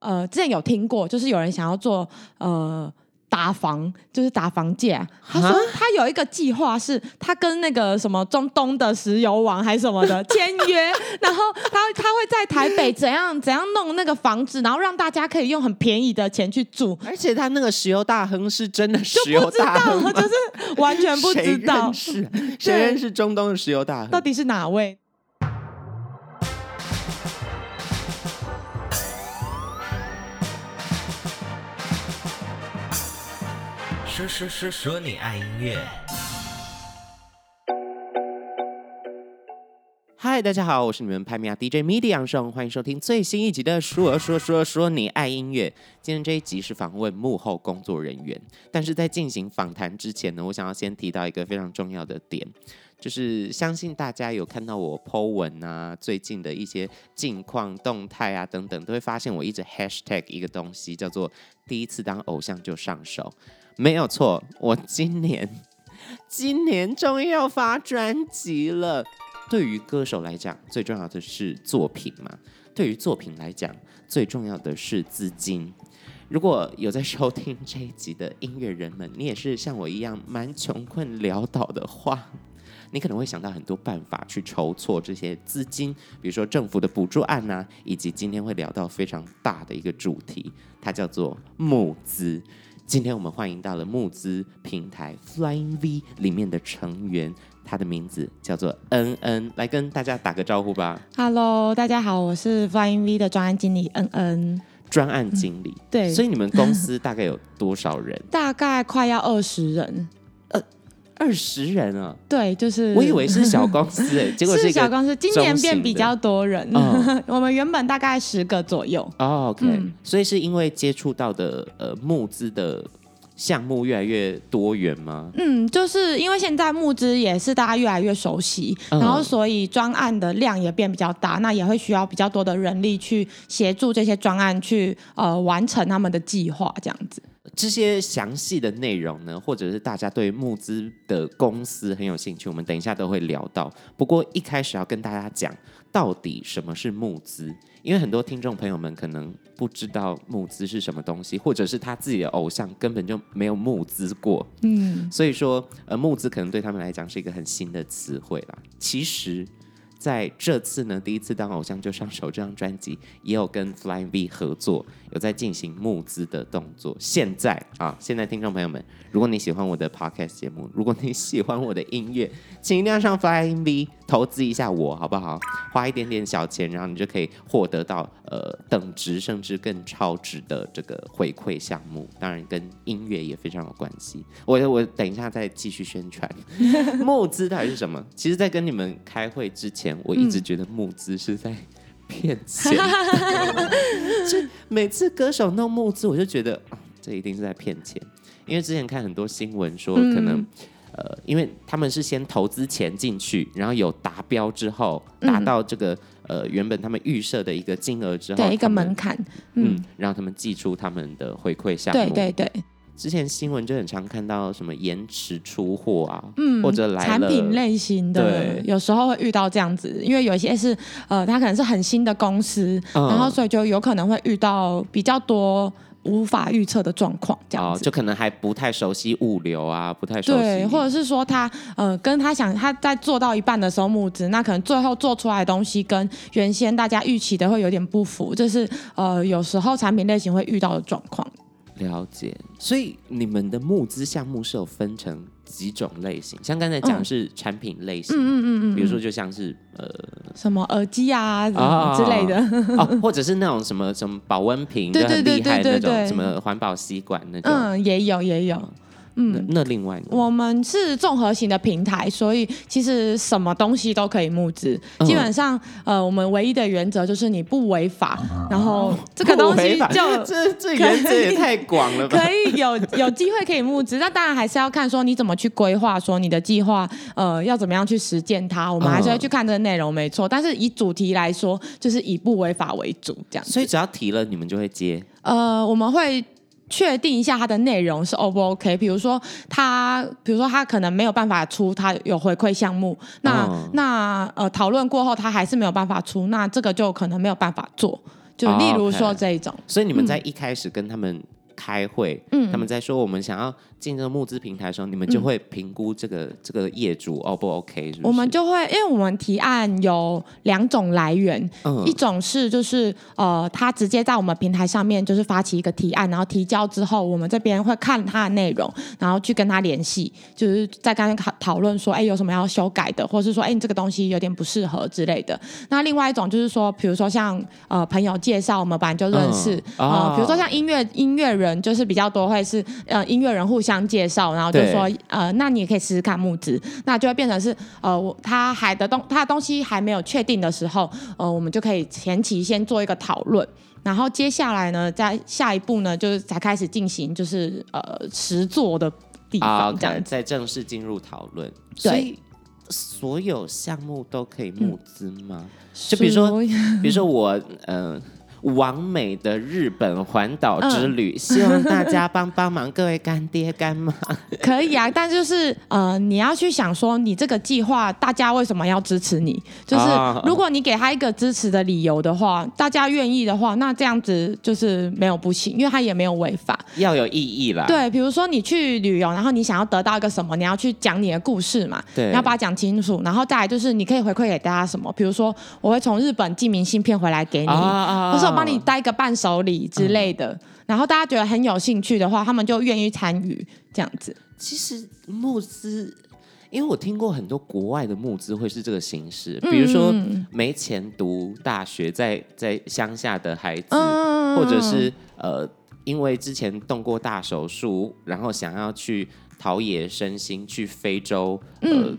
呃，之前有听过，就是有人想要做呃。打房就是打房界，啊，他说他有一个计划，是他跟那个什么中东的石油王还是什么的 签约，然后他他会在台北怎样怎样弄那个房子，然后让大家可以用很便宜的钱去住，而且他那个石油大亨是真的石油大亨吗？就是完全不知道，谁认识？谁认识中东的石油大亨？到底是哪位？说说说说你爱音乐。嗨，大家好，我是你们拍米亚 DJ MIDI 杨胜，欢迎收听最新一集的说说说说你爱音乐。今天这一集是访问幕后工作人员，但是在进行访谈之前呢，我想要先提到一个非常重要的点，就是相信大家有看到我 po 文啊，最近的一些近况动态啊等等，都会发现我一直 hashtag 一个东西，叫做第一次当偶像就上手。没有错，我今年 今年终于要发专辑了。对于歌手来讲，最重要的是作品嘛。对于作品来讲，最重要的是资金。如果有在收听这一集的音乐人们，你也是像我一样蛮穷困潦倒的话，你可能会想到很多办法去筹措这些资金，比如说政府的补助案呐、啊，以及今天会聊到非常大的一个主题，它叫做募资。今天我们欢迎到了募资平台 Flying V 里面的成员，他的名字叫做恩恩，来跟大家打个招呼吧。Hello，大家好，我是 Flying V 的专案经理恩恩。专案经理，嗯、对，所以你们公司大概有多少人？大概快要二十人。二十人啊，对，就是我以为是小公司哎，结果是，是小公司。今年变比较多人，哦、我们原本大概十个左右。哦，OK，、嗯、所以是因为接触到的呃募资的项目越来越多元吗？嗯，就是因为现在募资也是大家越来越熟悉，嗯、然后所以专案的量也变比较大，那也会需要比较多的人力去协助这些专案去呃完成他们的计划，这样子。这些详细的内容呢，或者是大家对募资的公司很有兴趣，我们等一下都会聊到。不过一开始要跟大家讲，到底什么是募资？因为很多听众朋友们可能不知道募资是什么东西，或者是他自己的偶像根本就没有募资过。嗯，所以说，呃，募资可能对他们来讲是一个很新的词汇啦。其实。在这次呢，第一次当偶像就上手这张专辑，也有跟 Flying V 合作，有在进行募资的动作。现在啊，现在听众朋友们，如果你喜欢我的 Podcast 节目，如果你喜欢我的音乐，请一定要上 Flying V 投资一下我，好不好？花一点点小钱，然后你就可以获得到呃等值甚至更超值的这个回馈项目。当然，跟音乐也非常有关系。我我等一下再继续宣传 募资到底是什么。其实，在跟你们开会之前。我一直觉得募资是在骗钱，就每次歌手弄募资，我就觉得啊，这一定是在骗钱。因为之前看很多新闻说，可能、嗯、呃，因为他们是先投资钱进去，然后有达标之后，达到这个、嗯、呃原本他们预设的一个金额之后，对一个门槛，嗯，嗯，让他们寄出他们的回馈项目，对对对。之前新闻就很常看到什么延迟出货啊，嗯，或者来产品类型的，有时候会遇到这样子，因为有一些是呃，他可能是很新的公司，嗯，然后所以就有可能会遇到比较多无法预测的状况，这样子，哦，就可能还不太熟悉物流啊，不太熟悉，对，或者是说他呃，跟他想他在做到一半的时候募资，那可能最后做出来的东西跟原先大家预期的会有点不符，这是呃，有时候产品类型会遇到的状况。了解，所以你们的募资项目是有分成几种类型，像刚才讲是产品类型，嗯嗯嗯嗯，比如说就像是呃什么耳机啊之类的，哦，或者是那种什么什么保温瓶，对对对对对，那种什么环保吸管那种，嗯，也有也有。嗯，那另外呢，我们是综合型的平台，所以其实什么东西都可以募资。嗯、基本上，呃，我们唯一的原则就是你不违法，嗯、然后这个东西就 这这原则也太广了吧？可以有有机会可以募资，那当然还是要看说你怎么去规划，说你的计划呃要怎么样去实践它。我们还是要去看这个内容，没错。但是以主题来说，就是以不违法为主，这样。所以只要提了，你们就会接。呃，我们会。确定一下它的内容是 O 不 OK？比如说他，比如说他可能没有办法出，他有回馈项目，那、哦、那呃讨论过后他还是没有办法出，那这个就可能没有办法做，就例如说这一种。所以你们在一开始跟他们开会，嗯。他们在说我们想要进这个募资平台的时候，你们就会评估这个、这个业主 O 不 OK？我们就会，因为我们提案有两种来源，嗯一种是就是呃，他直接在我们平台上面就是发起一个提案，然后提交之后，我们这边会看他的内容，然后去跟他联系，就是在刚刚讨论说，哎，有什么要修改的，或是说，哎，你这个东西有点不适合之类的。那另外一种就是说，比如说像呃朋友介绍，我们本来就认识，嗯哦呃，比如说像音乐音乐人，就是比较多会是呃音乐人互相介绍，然后就说呃，那你也可以试试看募资，那就会变成是呃，我他还的东他的东西还没有确定的时候，呃，我们就可以前期先做一个讨论，然后接下来呢，在下一步呢，就是才开始进行就是呃实做的地啊方这样 OK，子。再正式进入讨论。所以所有项目都可以募资吗？就比如说 比如说我嗯。呃完美的日本环岛之旅，希望大家帮帮忙，各位干爹干妈。可以啊，但就是呃，你要去想说，你这个计划大家为什么要支持你？就是啊如果你给他一个支持的理由的话，大家愿意的话，那这样子就是没有不行，因为他也没有违法。要有意义啦。对，比如说你去旅游，然后你想要得到一个什么，你要去讲你的故事嘛，对你要把它讲清楚，然后再来就是你可以回馈给大家什么，比如说我会从日本寄明信片回来给你，啊啊或是我帮你带一个伴手礼之类的，然后大家觉得很有兴趣的话，他们就愿意参与这样子。其实募资，因为我听过很多国外的募资会是这个形式，嗯比如说没钱读大学在，在在乡下的孩子，嗯或者是呃，因为之前动过大手术，然后想要去陶冶身心，去非洲，呃。嗯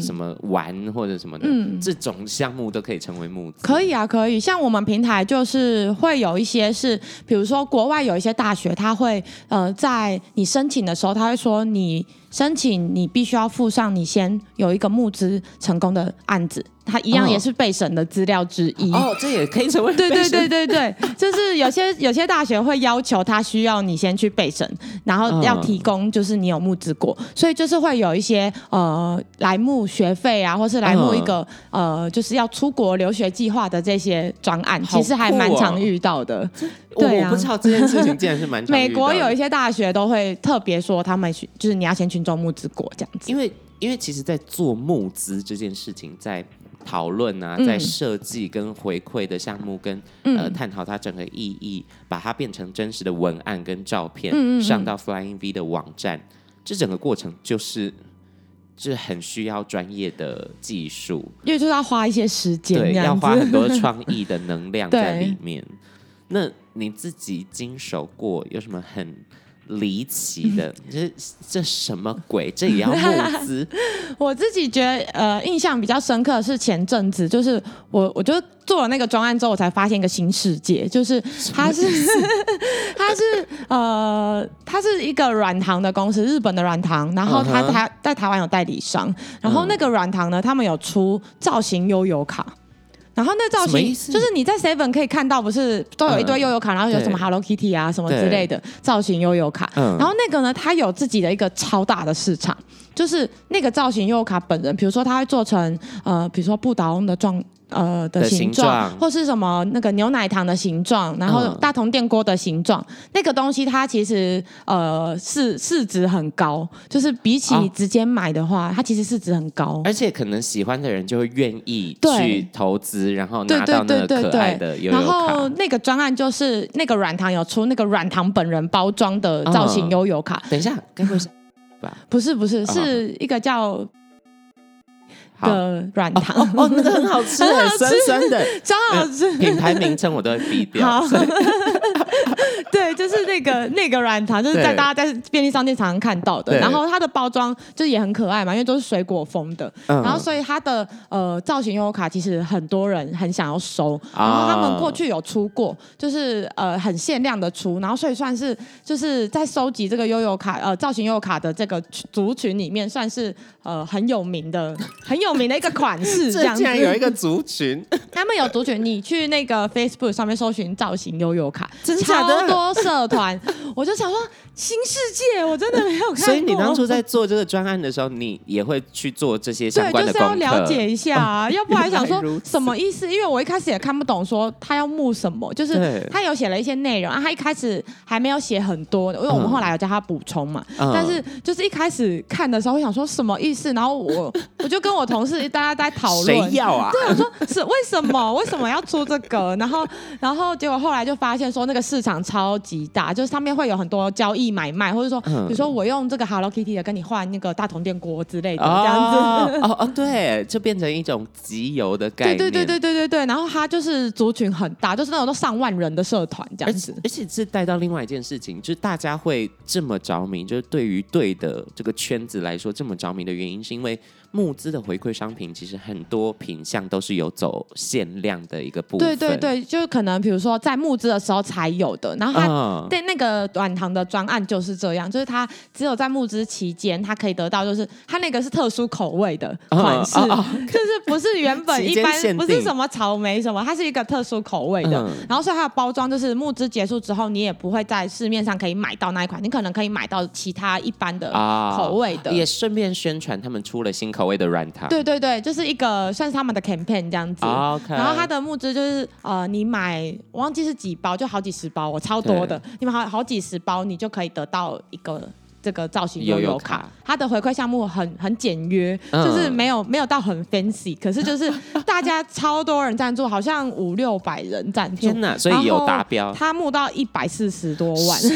什么玩或者什么的，嗯这种项目都可以成为募资。可以啊，可以。像我们平台就是会有一些是，比如说国外有一些大学，他会呃，在你申请的时候，他会说你申请你必须要附上你先有一个募资成功的案子，它一样哦。也是备审的资料之一。哦，这也可以成为对对对对对，就是有些有些大学会要求他需要你先去备审，然后要提供就是你有募资过，所以就是会有一些呃来募学费啊，或是来募一个、呃就是要出国留学计划的这些专案，其实还蛮常遇到的。我对啊。我不知道这件事情竟然是蛮美国有一些大学都会特别说他们就是你要先群众募资过这样子。因为因为其实，在做募资这件事情，在讨论啊，嗯。在设计跟回馈的项目跟，嗯。呃探讨它整个意义，把它变成真实的文案跟照片，上到 Flying V 的网站，这整个过程就是。就是很需要专业的技术，因为就是要花一些时间，对，要花很多创意的能量 在对。里面。那你自己经手过有什么很离奇的？这这什么鬼？这也要募资？我自己觉得，呃，印象比较深刻的是前阵子，就是我，我就做了那个专案之后，我才发现一个新世界，就是它是，它是，呃，它是一个软糖的公司，日本的软糖，然后它嗯哼台在台湾有代理商，然后那个软糖呢，他们有出造型悠游卡。然后那造型就是你在 Seven 可以看到，不是都有一堆悠悠卡，然后有什么 Hello Kitty 啊什么之类的造型悠悠卡。嗯。然后那个呢，它有自己的一个超大的市场，就是那个造型悠游卡本人，比如说他会做成呃，比如说不倒翁的状。呃的的形状形，或是什么那个牛奶糖的形状，然后嗯大同电锅的形状，那个东西它其实呃市市值很高，就是比起直接买的话，它其实市值很高。而且可能喜欢的人就会愿意去投资，然后对对拿到那对对个可爱对的悠然。后那个专案就是那个软糖有出那个软糖本人包装的造型悠游卡，等一下，该不会是吧？不是不是，哦是一个叫的软糖，哦，那个很好吃，很好吃酸酸的。超好吃。品牌名称我都会避掉。对，就是那个那个软糖，就是在大家在便利商店常常看到的。然后它的包装就是也很可爱嘛，因为都是水果风的。嗯然后所以它的呃造型悠悠卡其实很多人很想要收。啊然后他们过去有出过，就是呃很限量的出，然后所以算是就是在收集这个悠悠卡呃造型悠悠卡的这个族群里面，算是呃很有名的很有名的一个款式。这样子这竟然有一个族群，他们有族群，你去那个 Facebook 上面搜寻造型悠悠卡，真超多社团，我就想说新世界，我真的没有看过。所以你当初在做这个专案的时候，你也会去做这些相关的功课，对，就是要了解一下啊，哦、要不然想说什么意思？因为我一开始也看不懂，说他要募什么，就是他有写了一些内容啊，他一开始还没有写很多，因为我们后来有叫他补充嘛。嗯、但是就是一开始看的时候，我想说什么意思？然后我 我就跟我同事大家在讨论，谁要啊？对，我说是为什么？为什么要出这个？然后然后结果后来就发现说那个市场超级大，就是上面会有很多交易买卖，或者说。比如说我用这个 Hello Kitty 的跟你换那个大铜电锅之类的，这样子哦哦，哦对，就变成一种集邮的概念。对对对对对对对，然后它就是族群很大，就是那种都上万人的社团这样子。而且是带到另外一件事情，就是大家会这么着迷，就是对于对的这个圈子来说这么着迷的原因，是因为。募资的回馈商品其实很多品相都是有走限量的一个部分。对对对，就是可能比如说在募资的时候才有的，然后它对那个软糖的专案就是这样，就是它只有在募资期间，它可以得到，就是它那个是特殊口味的款式，哦哦哦、就是不是原本 一般不是什么草莓什么，它是一个特殊口味的。嗯、然后所以它的包装就是募资结束之后，你也不会在市面上可以买到那一款，你可能可以买到其他一般的口味的。哦、也顺便宣传他们出了新口。口味的软糖，对对对，就是一个算是他们的 campaign 这样子。Okay. 然后它的募资就是呃，你买我忘记是几包，就好几十包，我超多的。你买好好几十包，你就可以得到一个这个造型悠悠卡。卡它的回馈项目很很简约，嗯、就是没有没有到很 fancy，可是就是 大家超多人赞助，好像五六百人赞助。天哪，所以有达标。他募到一百四十多万，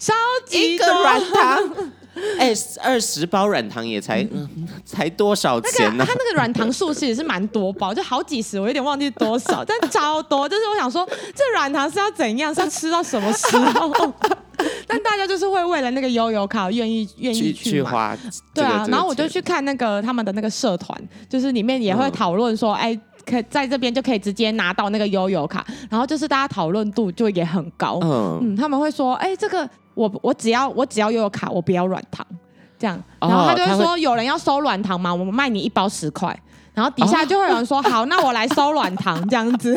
超级多软糖。哎，二十包软糖也才、嗯、才多少钱呢、啊？它、那个、那个软糖数其实是蛮多包，就好几十，我有点忘记多少，但超多。就是我想说，这软糖是要怎样？是要吃到什么时候？但大家就是会为了那个悠游卡，愿意愿意去，去花。对啊，然后我就去看那个他们的那个社团，就是里面也会讨论说，哎、嗯，可在这边就可以直接拿到那个悠游卡，然后就是大家讨论度就也很高。嗯嗯，他们会说，哎，这个。我我只要我只要悠游卡，我不要软糖，这样，然后他就会说，有人要收软糖吗？我们卖你一包十块，然后底下就会有人说、哦、好，那我来收软糖这样子。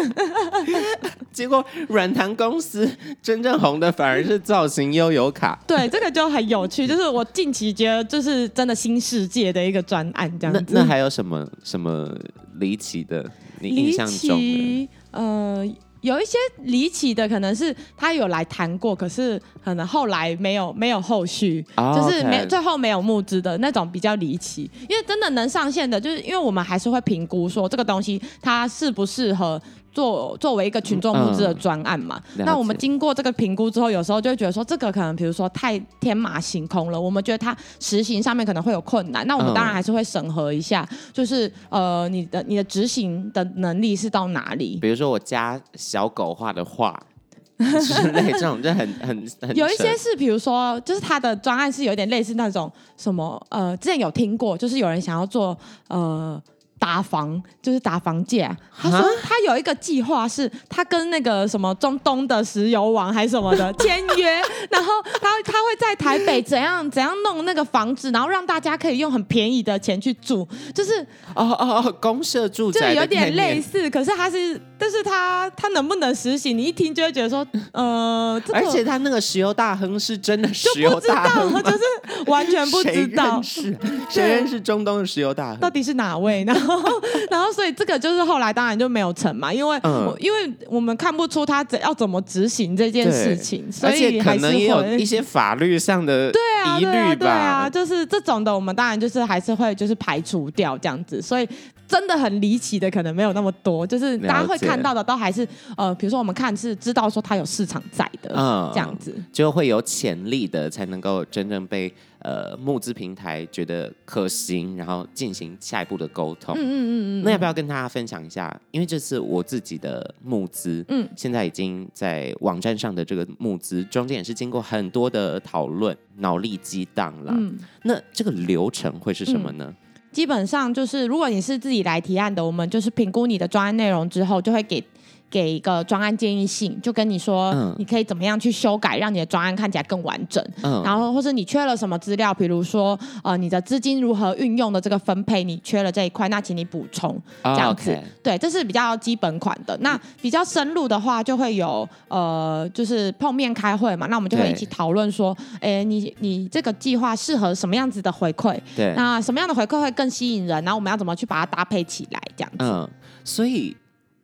结果软糖公司真正红的反而是造型悠游卡，对，这个就很有趣，就是我近期觉得就是真的新世界的一个专案这样子。那那还有什么什么离奇的？你印象中的？呃。有一些离奇的，可能是他有来谈过，可是可能后来没有没有后续，oh, 就是没.最后没有募资的那种比较离奇。因为真的能上线的，就是因为我们还是会评估说这个东西它适不适合。作作为一个群众募资的专案嘛，嗯、那我们经过这个评估之后，有时候就会觉得说，这个可能比如说太天马行空了，我们觉得它实行上面可能会有困难，那我们当然还是会审核一下，嗯、就是呃，你的你的执行的能力是到哪里？比如说我家小狗画的画 之类这种，就很很很有一些是，比如说就是他的专案是有点类似那种什么呃，之前有听过，就是有人想要做呃。打房就是打房价，他说他有一个计划，是他跟那个什么中东的石油王还是什么的 签约，然后他他会在台北怎样怎样弄那个房子，然后让大家可以用很便宜的钱去住，就是哦哦哦，公社住宅就有点类似，可是他是，但是他他能不能实行？你一听就会觉得说，呃，这个、而且他那个石油大亨是真的石油大亨，就不知道，就是完全不知道，是谁认识中东的石油大亨？到底是哪位然后？然后，所以这个就是后来当然就没有成嘛，因为、嗯、因为我们看不出他怎要怎么执行这件事情，所以还是会可能也有一些法律上的对啊，疑虑吧。对啊，对啊，就是这种的，我们当然就是还是会就是排除掉这样子。所以真的很离奇的，可能没有那么多，就是大家会看到的都还是呃，比如说我们看是知道说它有市场在的，嗯，这样子就会有潜力的，才能够真正被。呃，募资平台觉得可行，然后进行下一步的沟通。嗯嗯嗯嗯。那要不要跟大家分享一下？因为这次我自己的募资，嗯，现在已经在网站上的这个募资中间也是经过很多的讨论，脑力激荡了。嗯。那这个流程会是什么呢？嗯，基本上就是，如果你是自己来提案的，我们就是评估你的专案内容之后，就会给。给一个专案建议信，就跟你说，嗯你可以怎么样去修改，让你的专案看起来更完整。嗯然后或是你缺了什么资料，比如说呃你的资金如何运用的这个分配，你缺了这一块，那请你补充这样子。对，这是比较基本款的。那比较深入的话，就会有呃就是碰面开会嘛，那我们就会一起讨论说，哎，你你这个计划适合什么样子的回馈？对，那什么样的回馈会更吸引人？然后我们要怎么去把它搭配起来？这样子。嗯，所以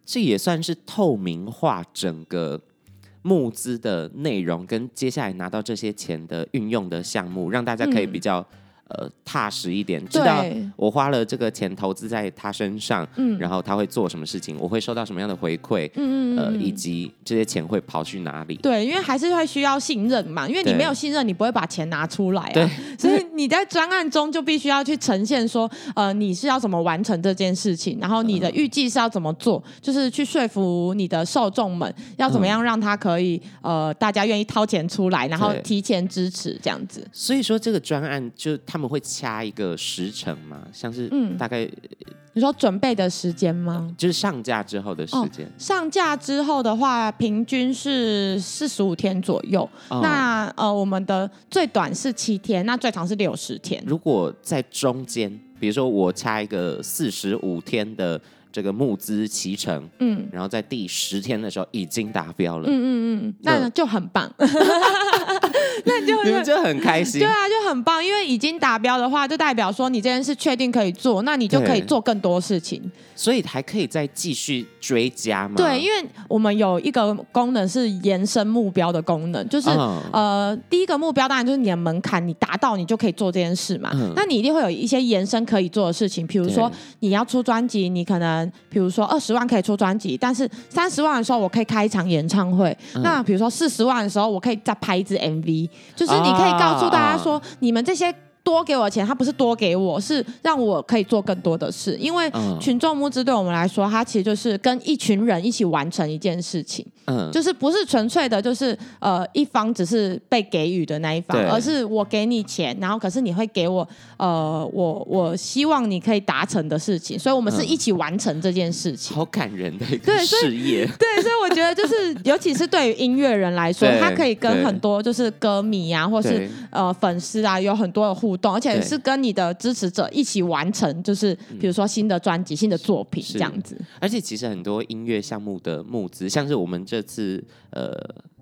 这也算是透明化整个募资的内容，跟接下来拿到这些钱的运用的项目，让大家可以比较、呃踏实一点，知道我花了这个钱投资在他身上，嗯。然后他会做什么事情，我会收到什么样的回馈，嗯嗯嗯呃，嗯。以及这些钱会跑去哪里。对，因为还是会需要信任嘛，因为你没有信任，你不会把钱拿出来啊。对，所以你在专案中就必须要去呈现说，呃，你是要怎么完成这件事情，然后你的预计是要怎么做，就是去说服你的受众们要怎么样让他可以，呃，大家愿意掏钱出来，然后提前支持这样子。所以说这个专案就他们会掐一个时程嘛，像是嗯大概你说准备的时间吗？就是上架之后的时间。上架之后的话，平均是四十五天左右。哦那呃，我们的最短是七天，那最长是六十天。如果在中间，比如说我掐一个四十五天的这个募资期程，嗯然后在第十天的时候已经达标了，嗯嗯嗯，那那就很棒。那你就会你们就很开心对。啊，就很棒，因为已经达标的话，就代表说你这件事确定可以做，那你就可以做更多事情。所以还可以再继续追加吗？对，因为我们有一个功能是延伸目标的功能，就是、嗯呃，第一个目标当然就是你的门槛，你达到你就可以做这件事嘛。嗯那你一定会有一些延伸可以做的事情，比如说你要出专辑，你可能比如说二十万可以出专辑，但是三十万的时候我可以开一场演唱会。嗯那比如说四十万的时候，我可以再拍一支 MV，就是你可以告诉大家说，啊你们这些。多给我的钱，他不是多给我，是让我可以做更多的事。因为嗯群众募资对我们来说，它其实就是跟一群人一起完成一件事情。嗯，就是不是纯粹的，就是呃一方只是被给予的那一方，而是我给你钱，然后可是你会给我呃我我希望你可以达成的事情，所以我们是嗯一起完成这件事情。好感人的一个对事业。对，所以我觉得就是，尤其是对于音乐人来说，他可以跟很多就是歌迷啊，或是呃粉丝啊，有很多的互动，而且是跟你的支持者一起完成，就是比如说新的专辑、新的作品这样子。而且其实很多音乐项目的募资，像是我们这次呃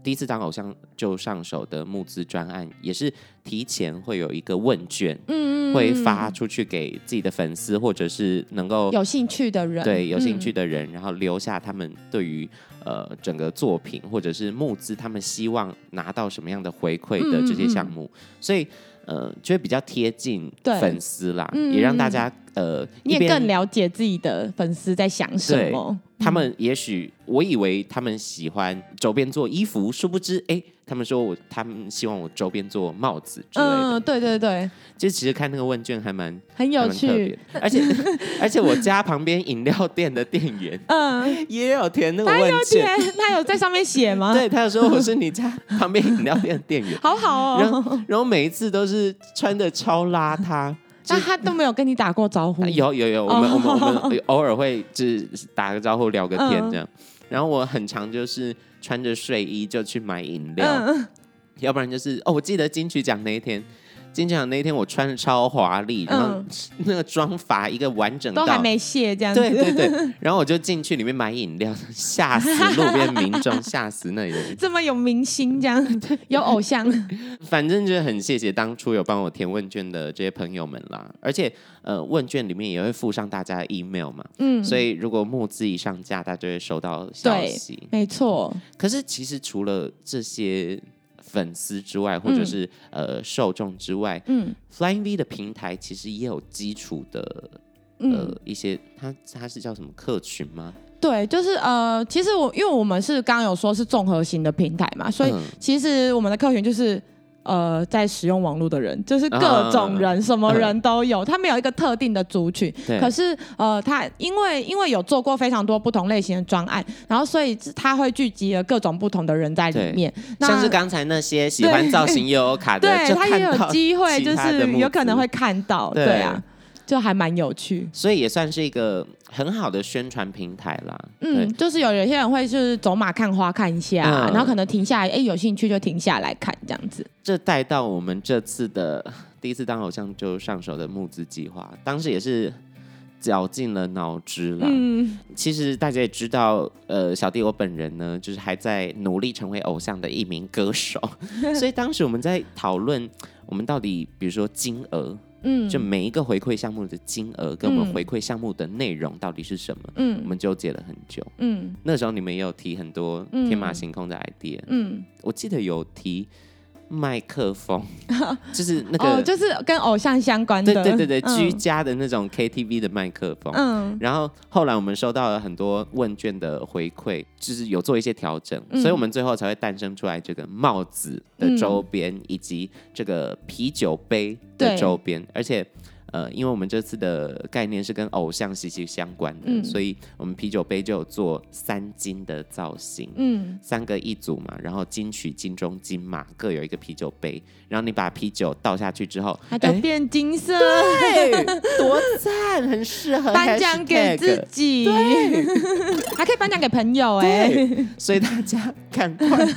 第一次当偶像就上手的募资专案，也是提前会有一个问卷，嗯会发出去给自己的粉丝，或者是能够有兴趣的人，对有兴趣嗯的人，然后留下他们对于呃整个作品或者是募资，他们希望拿到什么样的回馈的这些项目，所以呃就会比较贴近粉丝啦，嗯也让大家呃你也更了解自己的粉丝在想什么。他们也许我以为他们喜欢周边做衣服，殊不知哎，他们说我他们希望我周边做帽子之类的。嗯，对对对，就其实看那个问卷还蛮很有趣。，而且 而且我家旁边饮料店的店员嗯，也有填那个他有问卷，填，他有在上面写吗？，对，他有说我是你家旁边饮料店的店员，好好哦。然后然后每一次都是穿的超邋遢。那他都没有跟你打过招呼？啊有有有，我们、哦我们我们 偶尔会就是打个招呼聊个天嗯这样，然后我很常就是穿着睡衣就去买饮料，嗯，要不然就是哦，我记得金曲奖那一天，金曲奖那一天我穿的超华丽，然后嗯那个妆发一个完整到都还没卸这样子。对对对，然后我就进去里面买饮料，吓死路边民众，吓死那里的人。这么有明星这样，有偶像。反正就是很谢谢当初有帮我填问卷的这些朋友们啦，而且呃问卷里面也会附上大家的 email 嘛，嗯，所以如果募资一上架，大家就会收到消息。没错。可是其实除了这些粉丝之外，或者是、呃受众之外嗯，Flying V 的平台其实也有基础的呃、嗯，一些，它它是叫什么客群吗？对，就是呃，其实我因为我们是刚刚有说是综合型的平台嘛，所以嗯其实我们的客群就是。呃，在使用网络的人，就是各种人，啊什么人都有，他没有一个特定的族群。对可是呃，他因为因为有做过非常多不同类型的专案，然后所以他会聚集了各种不同的人在里面。那像是刚才那些喜欢造型悠悠卡的，对就他也有机会，就是有可能会看到，对对啊。就还蛮有趣。所以也算是一个很好的宣传平台啦。嗯，就是有有些人会就是走马看花看一下，嗯、然后可能停下来，哎，有兴趣就停下来看这样子。这带到我们这次的第一次当偶像就上手的募资计划，当时也是。绞尽了脑汁了。嗯，其实大家也知道，呃，小弟我本人呢，就是还在努力成为偶像的一名歌手，所以当时我们在讨论，我们到底，比如说金额，嗯，就每一个回馈项目的金额，跟我们回馈项目的内容到底是什么？嗯，我们纠结了很久。嗯，那时候你们也有提很多天马行空的 idea。嗯，我记得有提。麦克风 就是那个，哦，就是跟偶像相关的，对对对对，嗯、居家的那种 KTV 的麦克风。嗯，然后后来我们收到了很多问卷的回馈，就是有做一些调整，嗯、所以我们最后才会诞生出来这个帽子的周边，嗯、以及这个啤酒杯的周边，而且。呃，因为我们这次的概念是跟偶像息息相关的，嗯、所以我们啤酒杯就有做三金的造型，嗯，三个一组嘛，然后金曲、金钟、金马各有一个啤酒杯，然后你把啤酒倒下去之后，它就变金色，对，多赞，很适合颁奖给自己，对，还可以颁奖给朋友哎，所以大家赶快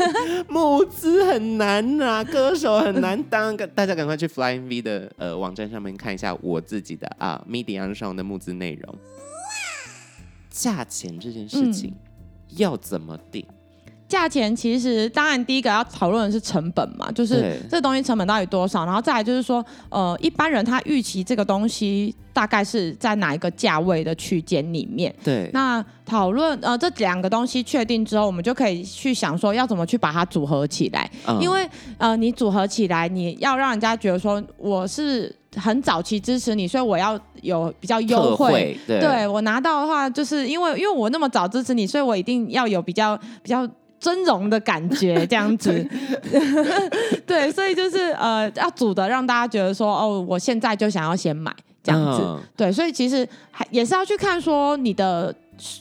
募资很难呐、啊，歌手很难当，大家赶快去 Flying V 的呃网站上面看一下。我自己的啊，Medium 上的募资内容，价钱这件事情要怎么定？价钱其实当然第一个要讨论的是成本嘛，就是这个东西成本到底多少，然后再来就是说，呃，一般人他预期这个东西大概是在哪一个价位的区间里面。对，那讨论呃这两个东西确定之后，我们就可以去想说要怎么去把它组合起来，嗯、因为呃你组合起来，你要让人家觉得说我是。很早期支持你，所以我要有比较优惠。对，对我拿到的话，就是因为因为我那么早支持你，所以我一定要有比较比较尊荣的感觉，这样子。对，所以就是呃，要组的让大家觉得说，哦，我现在就想要先买这样子。嗯、对，所以其实还也是要去看说你的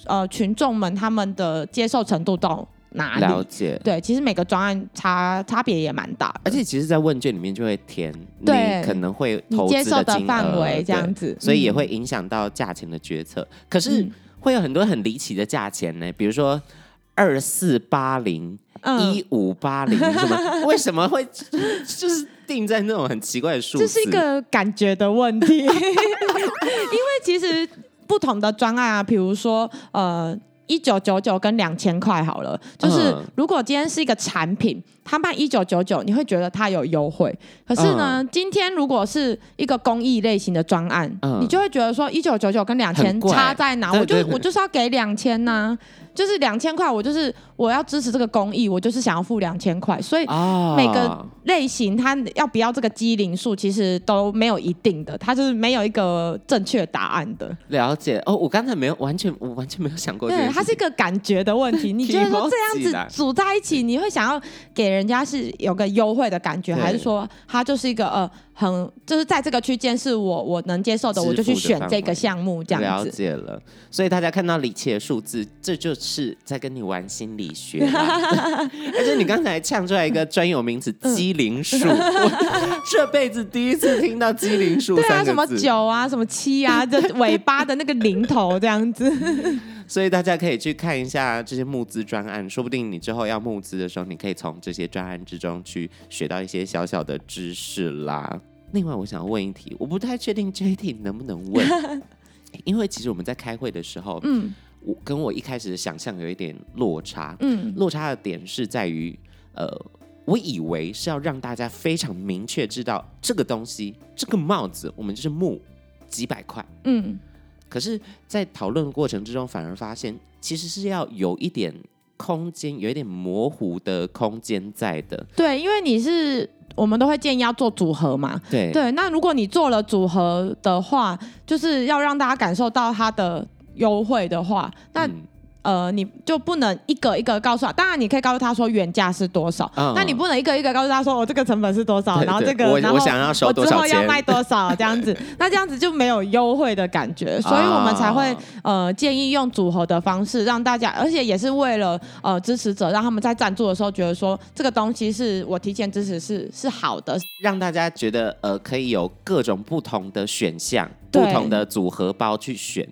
呃群众们他们的接受程度到哪里？了解。对，其实每个专案差差别也蛮大的，而且其实，在问卷里面就会填你可能会投资的范围这样子，所以也会影响到价钱的决策。嗯、可是会有很多很离奇的价钱呢，比如说二四八零、一五八零，什么？为什么会 就是定在那种很奇怪的数字？这是一个感觉的问题，因为其实不同的专案啊，比如说呃。一九九九跟两千块好了，就是如果今天是一个产品，它卖一九九九，你会觉得它有优惠。可是呢，今天如果是一个公益类型的专案，你就会觉得说一九九九跟两千差在哪？我就我就是要给两千呐。就是两千块，我就是我要支持这个公益，我就是想要付两千块，所以每个类型它要不要这个机灵数，其实都没有一定的，它就是没有一个正确答案的。了解哦，我刚才没有完全，我完全没有想过。对，它是一个感觉的问题。你 觉得说这样子组在一起，你会想要给人家是有个优惠的感觉，还是说它就是一个呃？很就是在这个区间是我我能接受的，我就去选这个项目这样子。了解了，所以大家看到李琦的数字，这就是在跟你玩心理学。而且你刚才呛出来一个专有名词“机灵数”，我这辈子第一次听到“机灵数”。对啊，什么九啊，什么七啊，这尾巴的那个零头这样子。所以大家可以去看一下这些募资专案，说不定你之后要募资的时候，你可以从这些专案之中去学到一些小小的知识啦。另外，我想问一题，我不太确定这一题能不能问，因为其实我们在开会的时候，嗯，我跟我一开始的想象有一点落差，嗯，落差的点是在于，呃，我以为是要让大家非常明确知道这个东西，这个帽子，我们就是募几百块，嗯。可是，在讨论过程之中，反而发现其实是要有一点空间，有一点模糊的空间在的。对，因为你是我们都会建议要做组合嘛。对对，那如果你做了组合的话，就是要让大家感受到它的优惠的话，那。嗯呃，你就不能一个一个告诉他，当然你可以告诉他说原价是多少，嗯、那你不能一个一个告诉他说我这个成本是多少，然后这个，我然后我想要收多少钱，我之后要卖多少这样子，那这样子就没有优惠的感觉，所以我们才会、哦、呃建议用组合的方式让大家，而且也是为了呃支持者让他们在赞助的时候觉得说这个东西是我提前支持是是好的，让大家觉得呃可以有各种不同的选项。不同的组合包去选。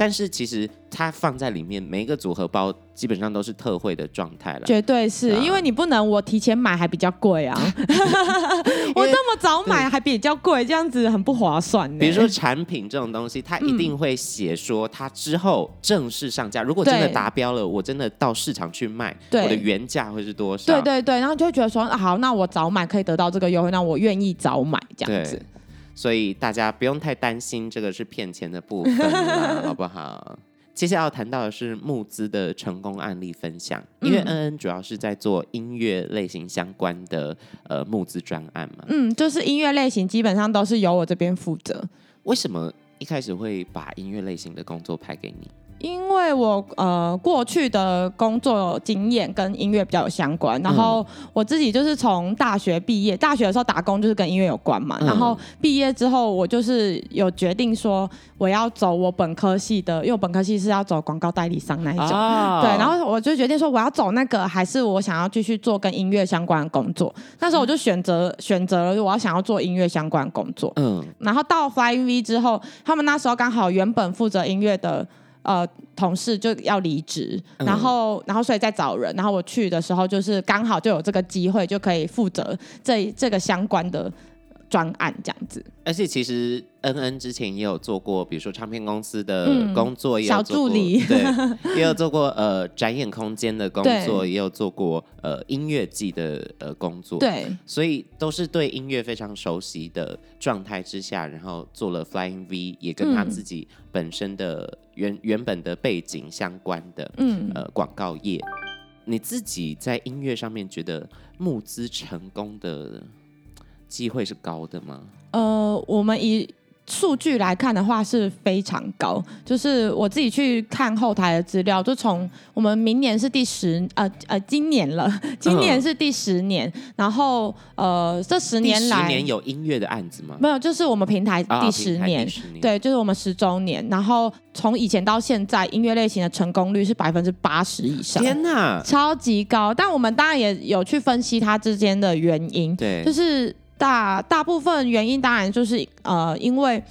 但是其实它放在里面，每一个组合包基本上都是特惠的状态了。绝对是、啊、因为你不能我提前买还比较贵啊，我这么早买还比较贵，这样子很不划算。比如说产品这种东西，它一定会写说它之后正式上架，嗯、如果真的达标了，我真的到市场去卖，我的原价会是多少？对对对，然后就会觉得说，好，那我早买可以得到这个优惠，那我愿意早买这样子。所以大家不用太担心，这个是骗钱的部分啦，好不好？接下来要谈到的是募资的成功案例分享，因为恩恩主要是在做音乐类型相关的呃募资专案嘛。嗯，就是音乐类型基本上都是由我这边负责。为什么一开始会把音乐类型的工作派给你？因为我呃过去的工作经验跟音乐比较有相关，然后我自己就是从大学毕业，大学的时候打工就是跟音乐有关嘛，然后毕业之后我就是有决定说我要走我本科系的，因为我本科系是要走广告代理商那一种，对，然后我就决定说我要走那个，还是我想要继续做跟音乐相关的工作，那时候我就选择选择了我要想要做音乐相关的工作，嗯，然后到 Flying V 之后，他们那时候刚好原本负责音乐的。呃，同事就要离职，然后，嗯、然后，所以在找人，然后我去的时候，就是刚好就有这个机会，就可以负责这这个相关的专案这样子。而且其实恩恩之前也有做过，比如说唱片公司的工作，也有做过，小助理，对，也有做过呃展演空间的工作，也有做过呃音乐季的呃工作，对，所以都是对音乐非常熟悉的状态之下，然后做了 Flying V，也跟他自己本身的原原本的背景相关的，嗯，呃广告业。你自己在音乐上面觉得募资成功的机会是高的吗？呃，我们以数据来看的话是非常高，就是我自己去看后台的资料，就从我们明年是第十，呃呃，今年了，今年是第十年，嗯、然后呃，这十年来，十年有音乐的案子吗？没有，就是我们平台第十年，哦、十年对，就是我们十周年，然后从以前到现在，音乐类型的成功率是百分之八十以上，天哪，超级高！但我们当然也有去分析它之间的原因，对，就是。大大部分原因当然就是呃，因为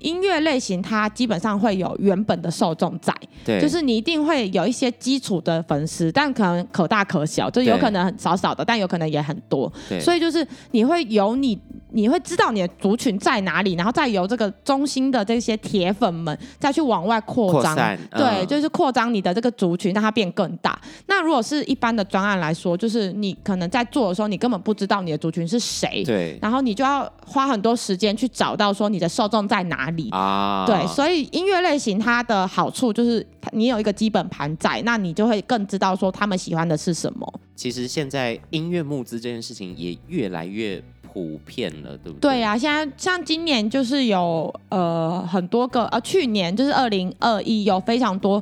音乐类型它基本上会有原本的受众在，对，就是你一定会有一些基础的粉丝，但可能可大可小，就有可能很少少的，但有可能也很多，对，所以就是你会有你。你会知道你的族群在哪里，然后再由这个中心的这些铁粉们再去往外扩张，扩对，嗯、就是扩张你的这个族群，让它变更大。那如果是一般的专案来说，就是你可能在做的时候，你根本不知道你的族群是谁，对，然后你就要花很多时间去找到说你的受众在哪里啊，对，所以音乐类型它的好处就是你有一个基本盘在，那你就会更知道说他们喜欢的是什么。其实现在音乐募资这件事情也越来越。普遍了，对不对？对呀、啊，现在像今年就是有呃很多个，呃去年就是二零二一有非常多。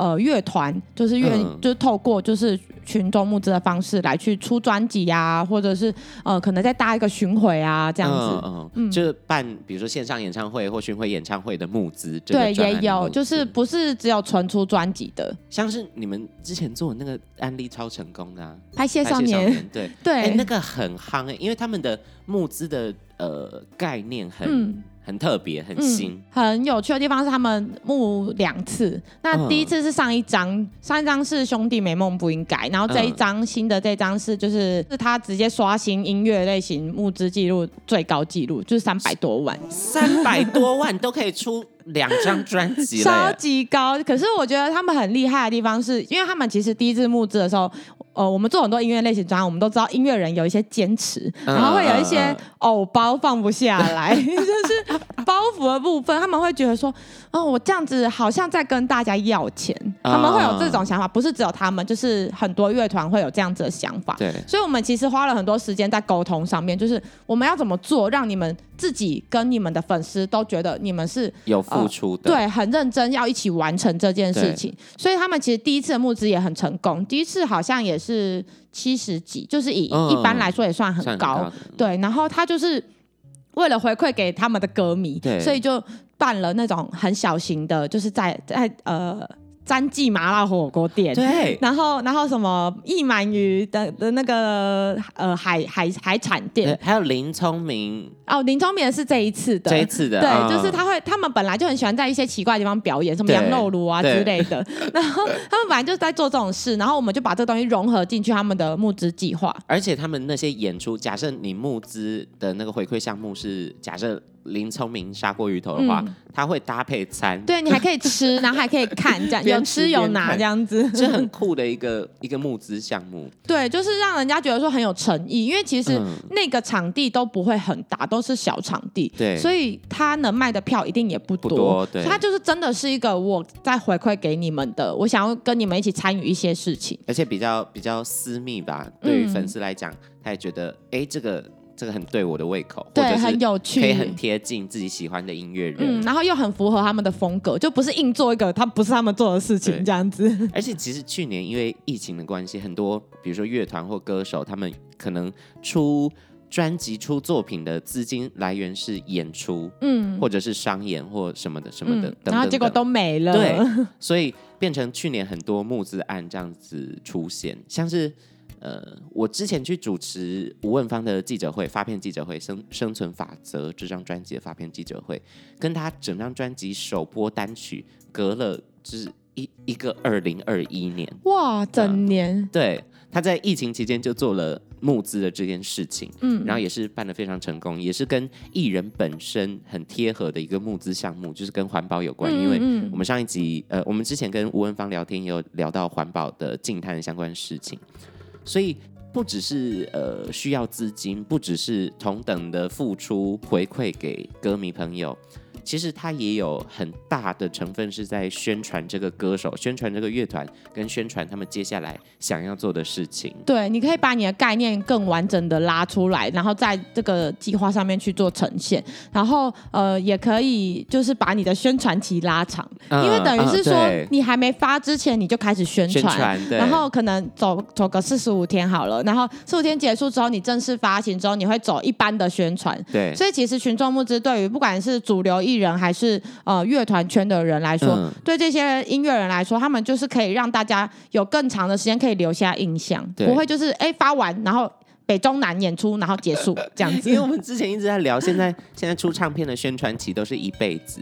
呃，乐团就是乐、嗯、就是透过就是群众募资的方式来去出专辑啊，或者是呃可能再搭一个巡回啊这样子，嗯，嗯就是办比如说线上演唱会或巡回演唱会的募资，对，也有，就是。不是只有纯出专辑的，像是你们之前做的那个案例超成功的、啊，拍谢少年，对。对、欸，那个很夯哎、欸，因为他们的募资的呃概念很。嗯很特别，很新、嗯，很有趣的地方是他们募两次。那第一次是上一张，嗯、上一张是兄弟美梦不应该，然后这一张、嗯、新的这张是就是是他直接刷新音乐类型募资记录最高记录，就是三百多万，三百多万都可以出两张专辑，超级高。可是我觉得他们很厉害的地方是，因为他们其实第一次募资的时候。呃，我们做很多音乐类型专案，我们都知道音乐人有一些坚持，然后会有一些偶包放不下来，就是包袱的部分，他们会觉得说，哦，我这样子好像在跟大家要钱，他们会有这种想法，不是只有他们，就是很多乐团会有这样子的想法。对，所以我们其实花了很多时间在沟通上面，就是我们要怎么做，让你们自己跟你们的粉丝都觉得你们是有付出的，呃，对，很认真要一起完成这件事情。所以他们其实第一次的募资也很成功，第一次好像也是七十几，就是以一般来说也算很高，嗯、对。然后他就是为了回馈给他们的歌迷，所以就办了那种很小型的，就是在在呃。詹记麻辣火锅店，对，然后然后什么一鳗鱼的的那个呃海海海产店，还有林聪明。哦，林聪明是这一次的，这一次的，对，哦、就是他会，他们本来就很喜欢在一些奇怪的地方表演，什么羊肉炉啊之类的，然后他们本来就是在做这种事，然后我们就把这个东西融合进去他们的募资计划，而且他们那些演出，假设你募资的那个回馈项目是假设。林聪明砂锅鱼头的话，他、嗯、会搭配餐，对你还可以吃，然后还可以看，这样 有吃有拿这样子，是很酷的一个一个募资项目。对，就是让人家觉得说很有诚意，因为其实那个场地都不会很大，都是小场地，对，所以他能卖的票一定也不多，不多对，他就是真的是一个我在回馈给你们的，我想要跟你们一起参与一些事情，而且比较比较私密吧，对于粉丝来讲，他也觉得哎这个。这个很对我的胃口，对，很有趣，可以很贴近自己喜欢的音乐人，嗯，然后又很符合他们的风格，就不是硬做一个他不是他们做的事情这样子。而且其实去年因为疫情的关系，很多比如说乐团或歌手，他们可能出专辑、出作品的资金来源是演出，嗯，或者是商演或什么的什么的，嗯、等等等然后结果都没了，对，所以变成去年很多募资案这样子出现，像是。呃，我之前去主持吴汶芳的记者会，发片记者会，生生存法则这张专辑的发片记者会，跟他整张专辑首播单曲隔了就是一一个二零二一年，哇，整年，对，他在疫情期间就做了募资的这件事情，嗯，然后也是办得非常成功，也是跟艺人本身很贴合的一个募资项目，就是跟环保有关，嗯，因为我们上一集呃，我们之前跟吴文芳聊天也有聊到环保的净滩的相关事情。所以不只是呃需要资金，不只是同等的付出回馈给歌迷朋友。其实它也有很大的成分是在宣传这个歌手、宣传这个乐团，跟宣传他们接下来想要做的事情。对，你可以把你的概念更完整的拉出来，然后在这个计划上面去做呈现。然后呃，也可以就是把你的宣传期拉长，嗯、因为等于是说、嗯、你还没发之前你就开始宣传，宣传，然后可能走走个四十五天好了，然后四十五天结束之后，你正式发行之后，你会走一般的宣传。对，所以其实群众募资对于不管是主流艺人还是呃乐团圈的人来说，嗯，对这些音乐人来说，他们就是可以让大家有更长的时间可以留下印象，不会就是哎发完然后北中南演出然后结束 这样子。因为我们之前一直在聊，现在现在出唱片的宣传期都是一辈子，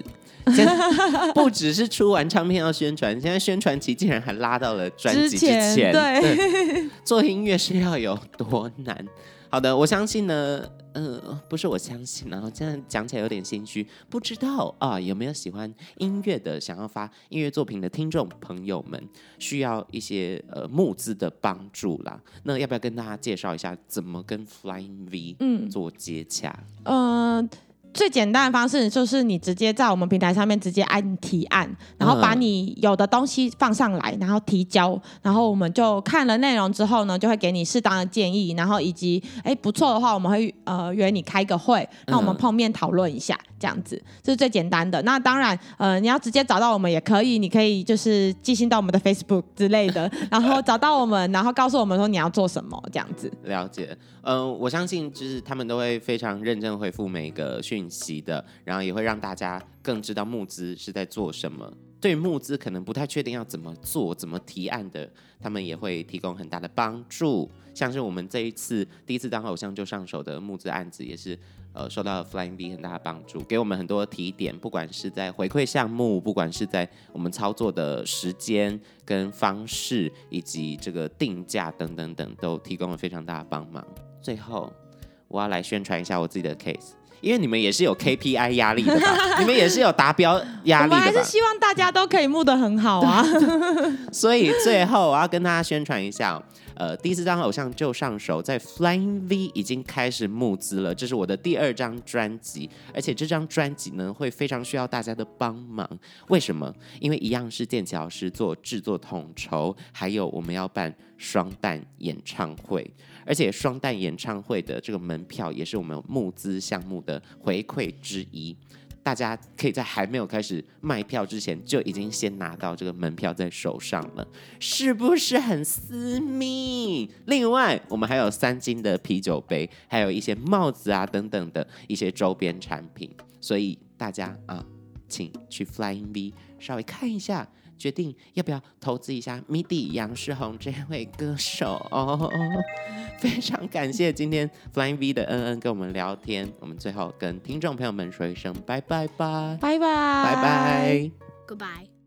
现在 不只是出完唱片要宣传，现在宣传期竟然还拉到了专辑之前。对，对，做音乐是要有多难？好的，我相信呢。不是我相信，然后现在讲起来有点心虚。不知道啊，有没有喜欢音乐的、想要发音乐作品的听众朋友们，需要一些呃募资的帮助啦？那要不要跟大家介绍一下，怎么跟 Flying V 嗯做接洽？嗯。呃最简单的方式就是你直接在我们平台上面直接按提案，然后把你有的东西放上来，然后提交，然后我们就看了内容之后呢，就会给你适当的建议，然后以及哎不错的话，我们会呃约你开个会，那我们碰面讨论一下，这样子这是最简单的。那当然呃你要直接找到我们也可以，你可以就是寄信到我们的 Facebook 之类的，然后找到我们，然后告诉我们说你要做什么这样子。了解，嗯、我相信就是他们都会非常认真回复每一个讯息的，然后也会让大家更知道募资是在做什么。对募资可能不太确定要怎么做、怎么提案的，他们也会提供很大的帮助。像是我们这一次第一次当偶像就上手的募资案子，也是呃受到了 Flying V 很大的帮助，给我们很多提点，不管是在回馈项目，不管是在我们操作的时间跟方式，以及这个定价等等等，都提供了非常大的帮忙。最后，我要来宣传一下我自己的 case。因为你们也是有 KPI 压力的吧？你们也是有达标压力的吧？我们还是希望大家都可以募得很好啊。所以最后我要跟大家宣传一下，呃，第四张偶像就上手，在 Flying V 已经开始募资了。这是我的第二张专辑，而且这张专辑呢会非常需要大家的帮忙。为什么？因为一样是剑奇老师做制作统筹，还有我们要办双旦演唱会。而且双旦演唱会的这个门票也是我们募资项目的回馈之一，大家可以在还没有开始卖票之前就已经先拿到这个门票在手上了，是不是很私密？另外，我们还有三金的啤酒杯，还有一些帽子啊等等的一些周边产品，所以大家啊，请去 Flying V 稍微看一下。决定要不要投资一下 MIDI 杨世宏这位歌手哦。非常感谢今天 Flying V 的恩恩跟我们聊天，我们最后跟听众朋友们说一声拜拜吧，拜拜，拜拜，Goodbye。